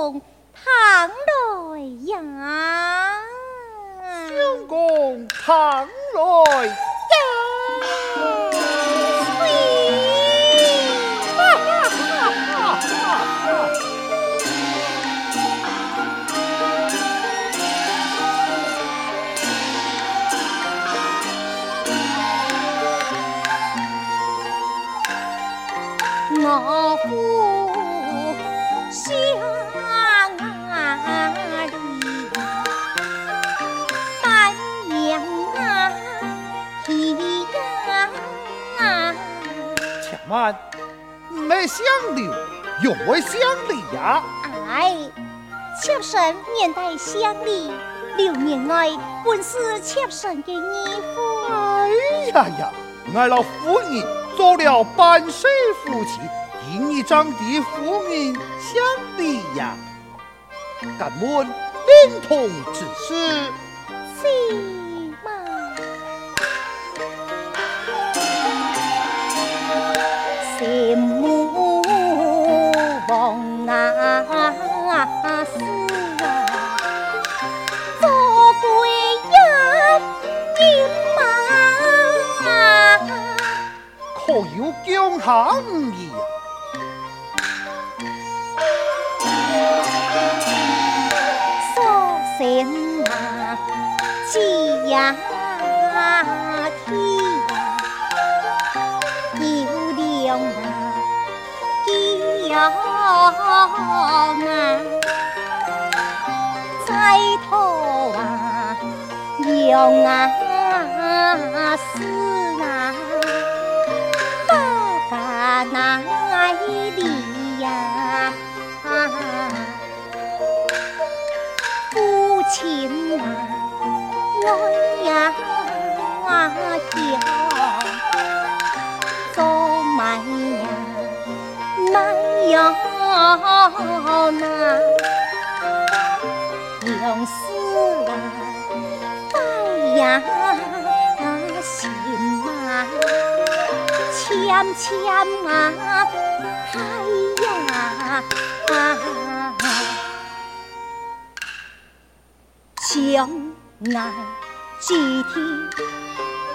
公倘来呀？相公倘来没相留，永为乡里呀！哎，妾身面带乡里，六年来本是妾身的义父。哎呀呀，俺老夫人做了半世夫妻。引你长的夫人相离呀，敢问令同之事？是可有姜行义？呀天有两啊，有啊，在头啊，有啊是哪里呀？父亲啊。我呀，叫做买呀，买呀那，用丝啊，带呀牵牵啊，哎呀，相爱。几天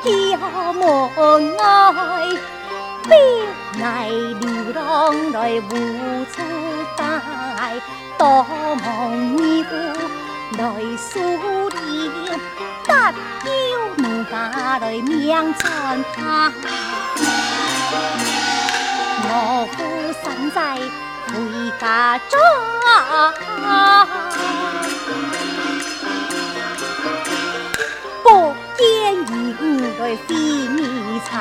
叫莫爱，悲哀流浪来无处带，多望义父来数点，得救能家来命传开。我夫身在回家中不见影。来飞米菜，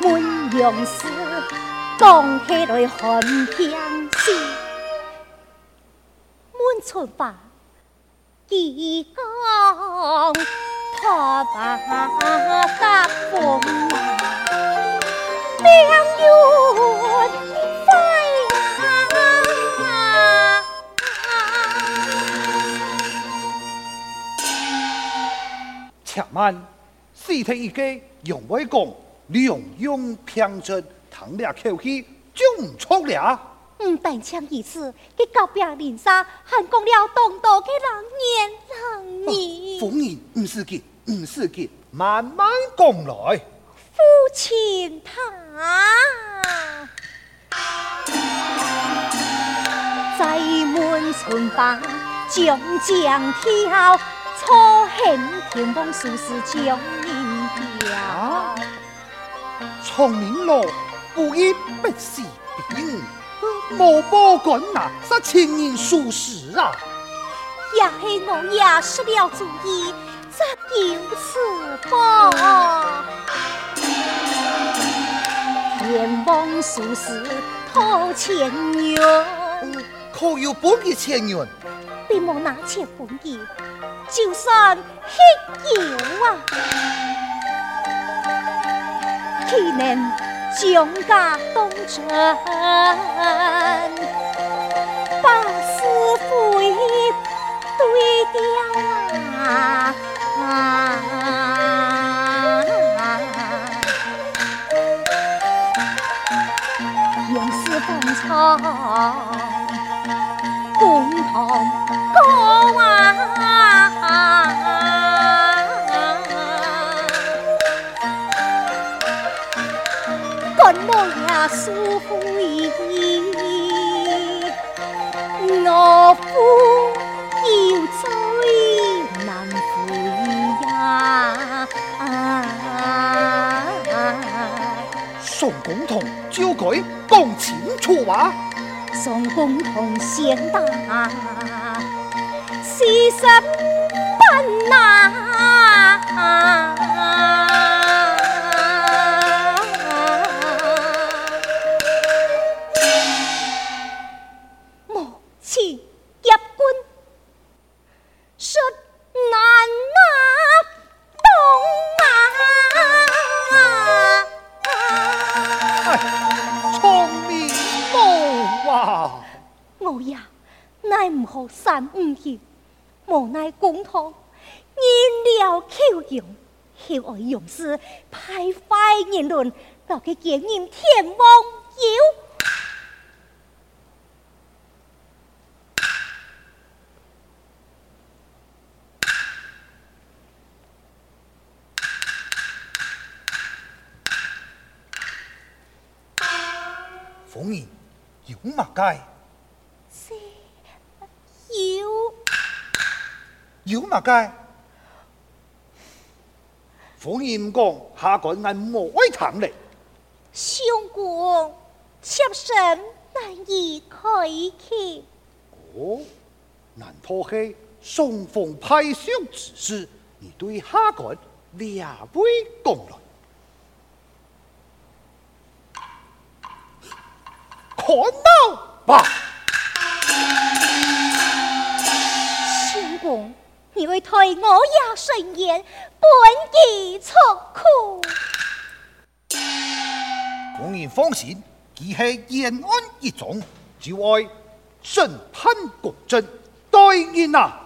满粮食，讲起来很平时。满春花，几公拖把搭风啊，两远飞啊！且慢。四天一夜，用威公两用平阵，叹了口气，就唔出了。唔但枪一次，给隔壁邻舍还讲了当道嘅人言人语。夫人唔是嘅，唔是嘅，慢慢讲来。父亲他在满春花，将将跳，错恨天王术士将。聪明咯，故意不是别嗯，莫不管那是情人属实啊！也是我也失了主意，则就此吧。愿望属实托前缘，可有半个前缘？并莫拿钱半个，就算乞油啊！岂能将家当真，把是非共同先打，事实凤儿有乜解？有乜解？凤儿唔讲，下个俺莫会谈嘞。相公，妾身难以开口。哦，难道系送风派相之事？你对下个两位讲来，看到吧？相公。你为退我也顺言，本已出苦。公然放心，既系延安一种，就爱审判公正，对人啊！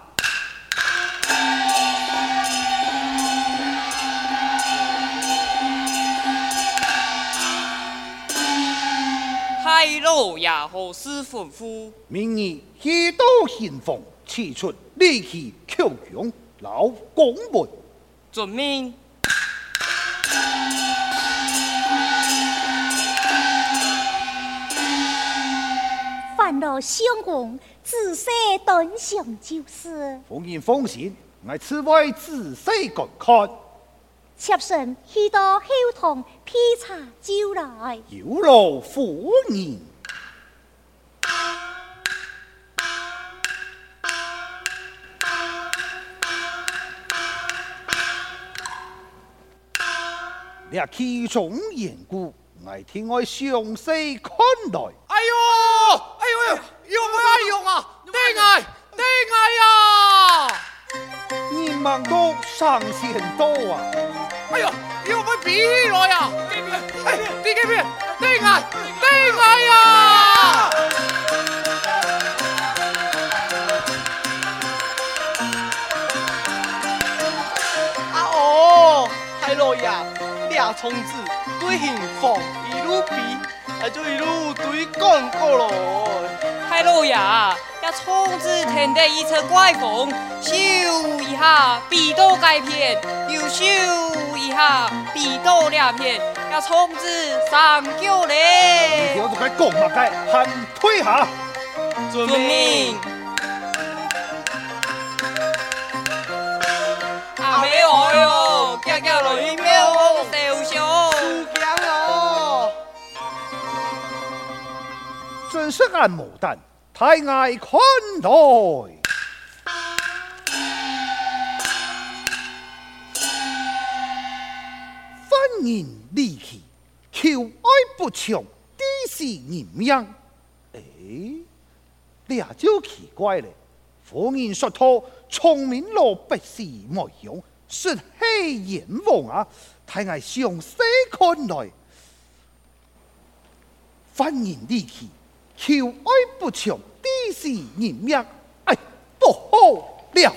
太老爷何时吩咐？明日一道行房，此出立即口供，老公文。遵命。烦恼相公，仔细端详就是。奉您放心，我此外仔细观看。妾身去到后堂披茶酒来。有劳夫人。你其中缘故，我听我详细看待。哎呦，哎呦呦，用啊用啊，爹爱爹爱呀！你忙到上线多啊！哎呦，要唔要比来呀？哎，你这边爹爱爹爱呀！啊哦，太老爷。呀，从此对幸福一路比，啊就一路对讲过咯。太老爷，呀从此听得一层怪风，咻一下鼻窦改片，又咻一下鼻窦两片，呀从此上轿嘞。你叫做该讲嘛该，喊退下。遵命。阿妹哦哟，家家来庙。是俺牡丹太爱看待。凡人离去，求爱不长，地是人命。哎，这就奇怪了。夫人说他聪明了，不是没用，是黑阎王啊！太爱详细看来，凡人离去，求爱不长，地是人命。哎，不好了！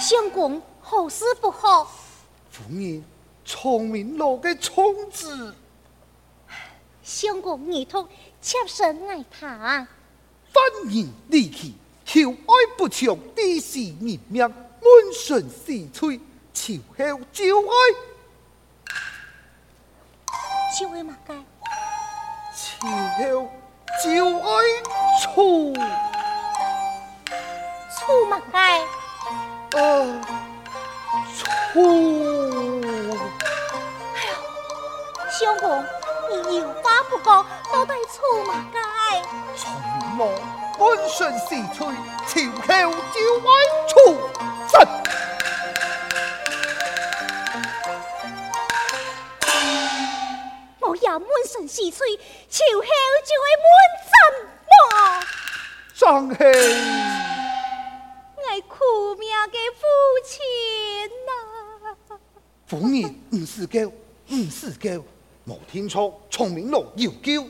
相公，何事不好？夫人，聪明了个聪子。相公，你同妾身爱他。凡人离去，求爱不长，地是人命。满身是罪，求后就爱。就爱嘛该？求后就爱处。处嘛该？啊，处。哎呦，相公，你有话不讲，到底处嘛该？从来满身是罪，求后就爱处。我也满身是罪，求后就会满怎么？张黑，爱苦命的父亲呐！夫人唔是狗，唔是狗，冇听错，聪明路，有救。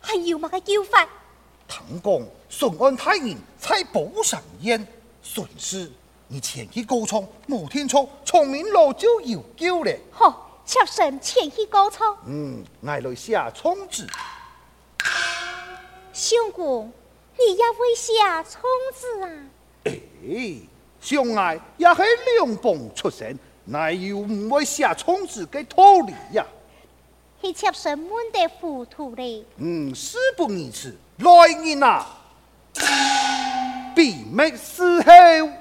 还有乜个救法？唐公顺安太人在宝上宴，顺势你前去告状，冇听错，聪明路就有救了。好。妾身前去告状。嗯，来来下聪子。相公，你也会下聪子啊？哎，相爱也是两邦出身，哪有唔会下聪子嘅道理呀？系妾身闷得糊涂嘞。嗯，事不宜迟，来人啊！闭门伺候。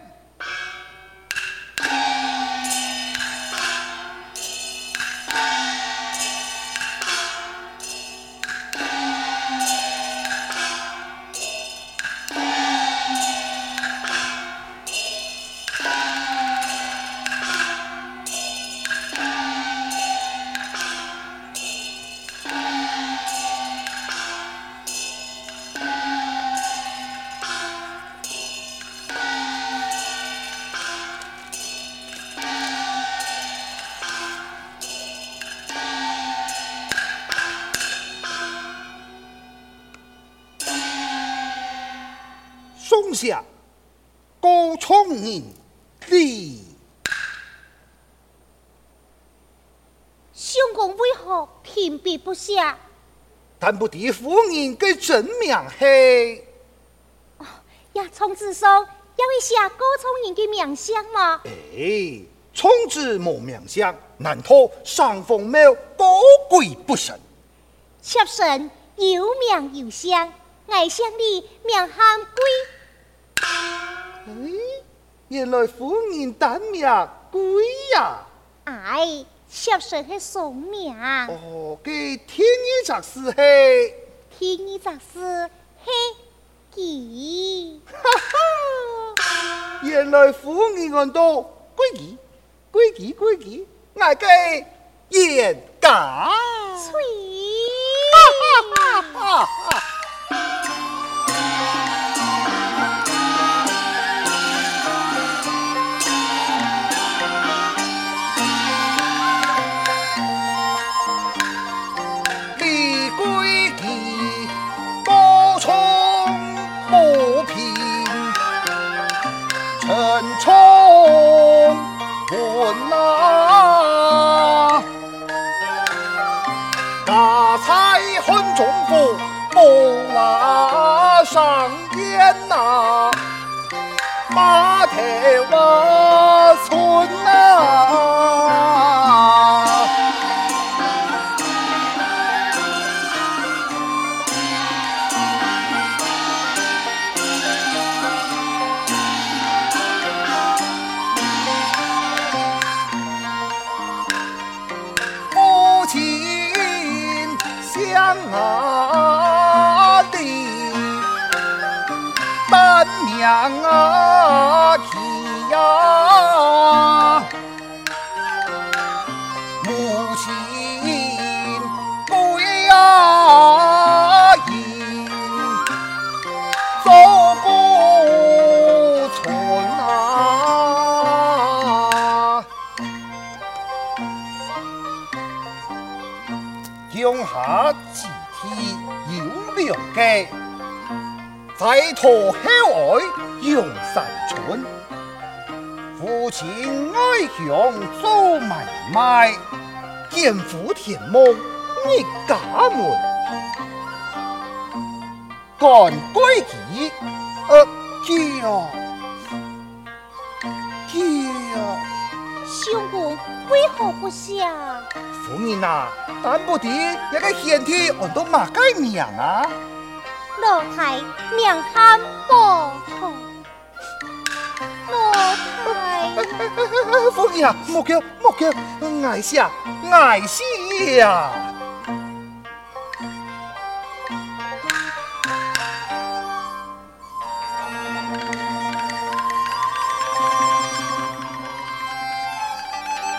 下高聪人立，相公为何屏蔽不下？但不敌夫人嘅真名系。哦，呀，从子说要会下高聪人嘅名相吗？哎，从子无名相，难道上凤庙高贵不神？妾身有名有相，爱相你名喊贵。哎，原来夫人单名贵呀！哎，妾身系送名。哦，给天一杂事嘿。天一杂事嘿，几？哈哈，原来夫人很多贵几，贵几，贵几，我给严家。翠。哈哈哈哈啊陈冲换来娘啊去呀，母亲归呀迎，走不村啊，江夏之体有良计。在陀后外用山村，父亲爱乡做买卖，肩负天梦一家门，干归己，呃，叫。叫，相公为何不下？夫人啊，但不知一个贤弟按到马改名啊？老太名喊波涛，老太。夫人啊，莫叫莫叫，爱下爱下。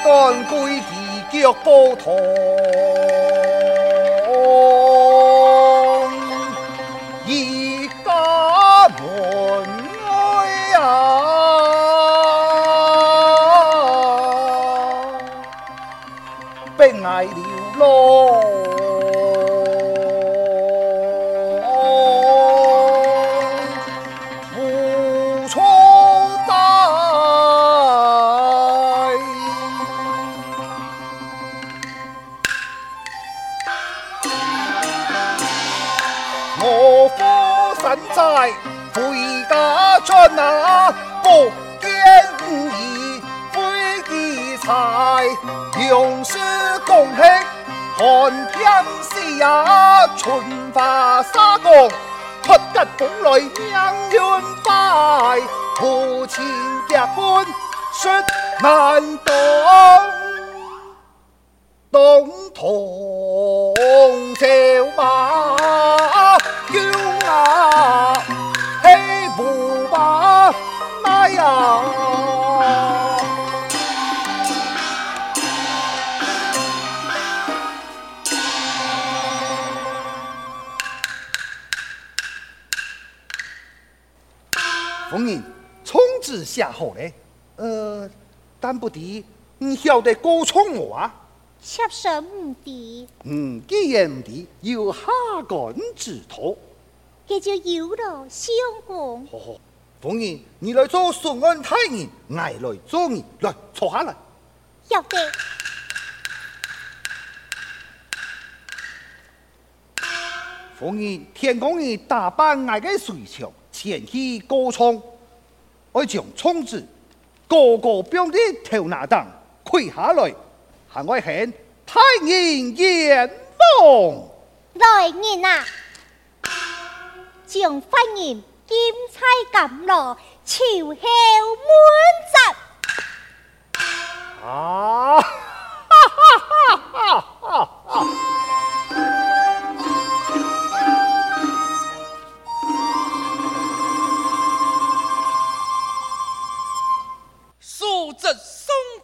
赶归地脚波涛。悲哀流落无处我夫神在回家转啊勇士公兴，寒天时呀，春花洒宫，脱甲风来两远拜，父亲结婚说难当，东堂好嘞，呃，但不敌你晓得歌唱我啊？妾身唔敌。嗯，既然唔敌，有下官之托。这就有了相公。好好，夫人，你来做顺安太人，我来做你，来坐下来。晓得。夫人，天公爷打扮我嘅随从。前去歌唱，我将聪子个个兵的头拿灯开下来，喊我喊太人阎王。来人啊，将犯人金钗甘露秋后满闸。啊！哈哈哈哈哈！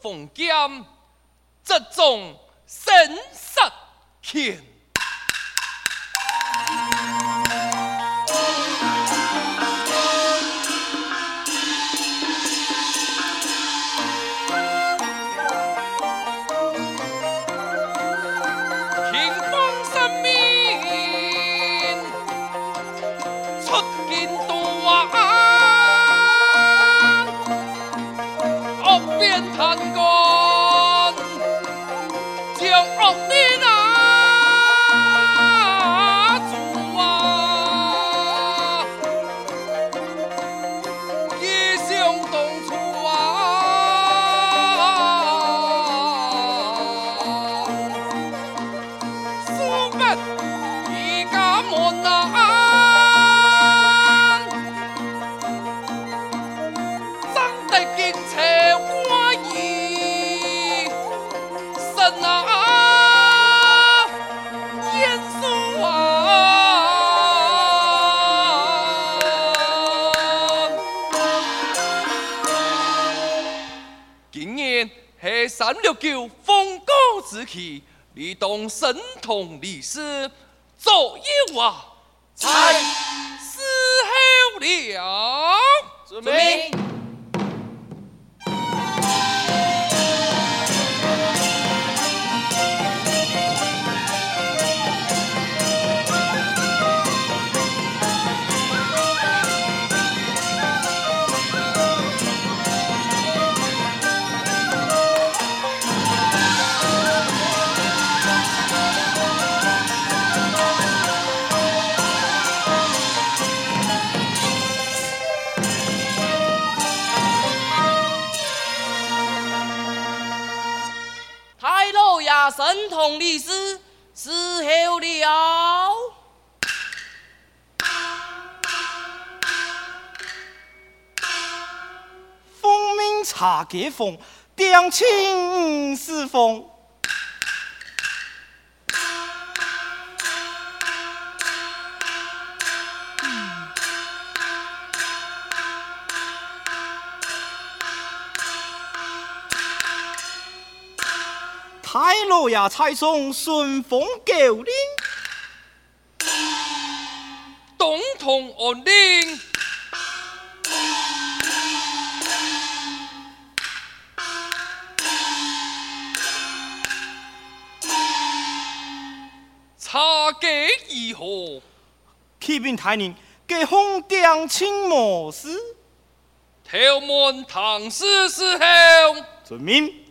凤剑，这种神杀剑。三六九风高之气，你当神童立师，左右啊，在伺候了。准备。神通力士，伺候了。奉命查解封，定亲是封。太老爷蔡送顺风狗令，东堂安令，查解如何？启禀大人，给封定亲模式。头门唐诗伺候。遵命。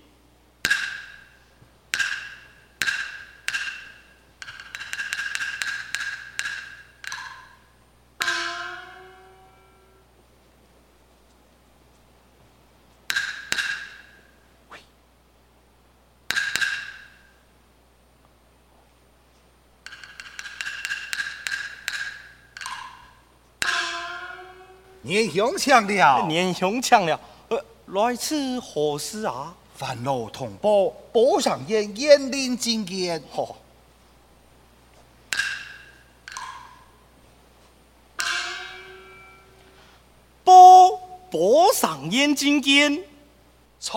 年兄强了，年兄强了，呃，来此何事啊？烦恼同胞，报上言严令进谏。哦，波波上言进谏，参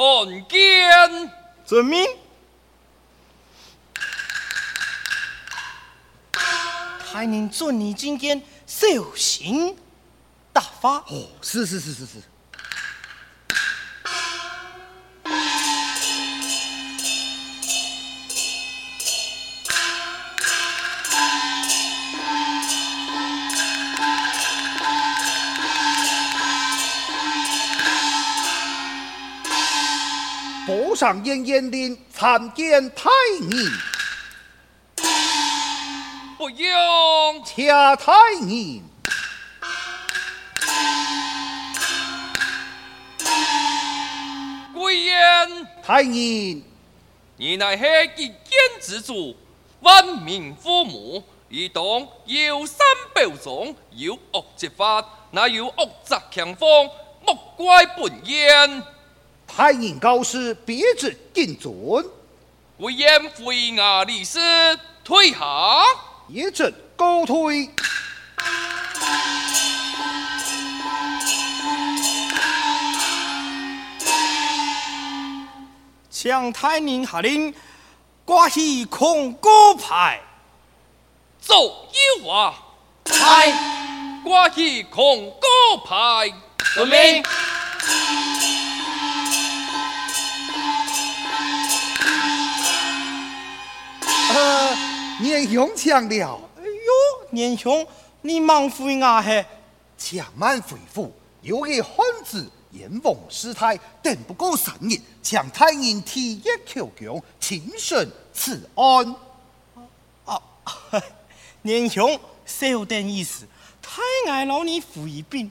见。遵命。太人准你进谏，小心大发。哦，是是是是是。报上言严令，参见太人，不用。恰太人。太人，你乃黑一剑之主，万民父母，以党有三宝种，有恶执法，哪有恶贼强方，莫怪本焉。太人告示，别致谨遵。贵言回衙理事，退下。一阵告退。向太人下令，挂起控告牌。左右啊，嗨，挂起控告牌。遵命。呃，年兄强了，哎呦，年兄，你忙回啊嘿？且慢回复，有个汉子阎王师太，等不过三日，将太人提一口供，亲审此案。啊，年兄，稍等意思，太爱老你服一病，